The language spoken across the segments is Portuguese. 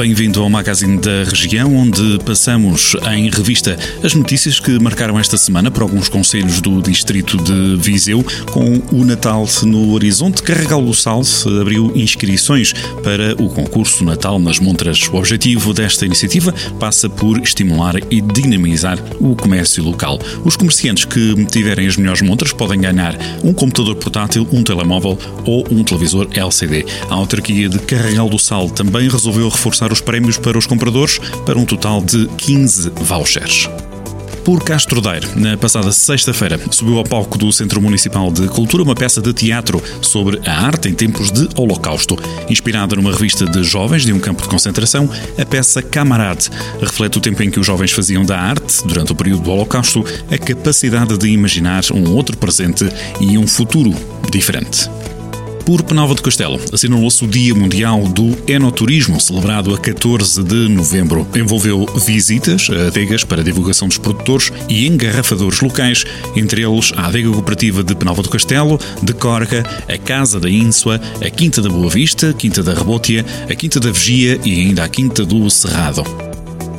Bem-vindo ao Magazine da Região, onde passamos em revista as notícias que marcaram esta semana para alguns conselhos do distrito de Viseu. Com o Natal no horizonte, Carregal do Sal abriu inscrições para o concurso Natal nas Montras. O objetivo desta iniciativa passa por estimular e dinamizar o comércio local. Os comerciantes que tiverem as melhores montras podem ganhar um computador portátil, um telemóvel ou um televisor LCD. A autarquia de Carregal do Sal também resolveu reforçar os prémios para os compradores para um total de 15 vouchers por Castro Daire. Na passada sexta-feira, subiu ao palco do Centro Municipal de Cultura uma peça de teatro sobre a arte em tempos de Holocausto. Inspirada numa revista de jovens de um campo de concentração, a peça Camarade reflete o tempo em que os jovens faziam da arte, durante o período do Holocausto, a capacidade de imaginar um outro presente e um futuro diferente. Por Penalva de Castelo, assinalou-se o Dia Mundial do Enoturismo, celebrado a 14 de novembro. Envolveu visitas a adegas para divulgação dos produtores e engarrafadores locais, entre eles a adega cooperativa de Penalva do Castelo, de Corga, a Casa da Ínsua, a Quinta da Boa Vista, Quinta da Rebótia, a Quinta da Vigia e ainda a Quinta do Cerrado.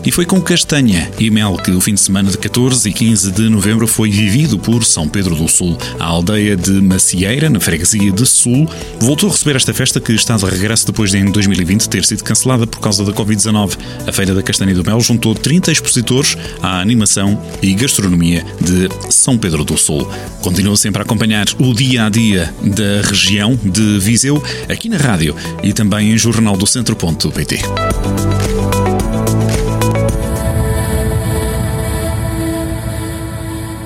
E foi com castanha e mel que o fim de semana de 14 e 15 de novembro foi vivido por São Pedro do Sul. A aldeia de Macieira, na freguesia de Sul, voltou a receber esta festa que está de regresso depois de em 2020 ter sido cancelada por causa da Covid-19. A Feira da Castanha e do Mel juntou 30 expositores à animação e gastronomia de São Pedro do Sul. Continua sempre a acompanhar o dia a dia da região de Viseu aqui na rádio e também em jornaldocentro.pt.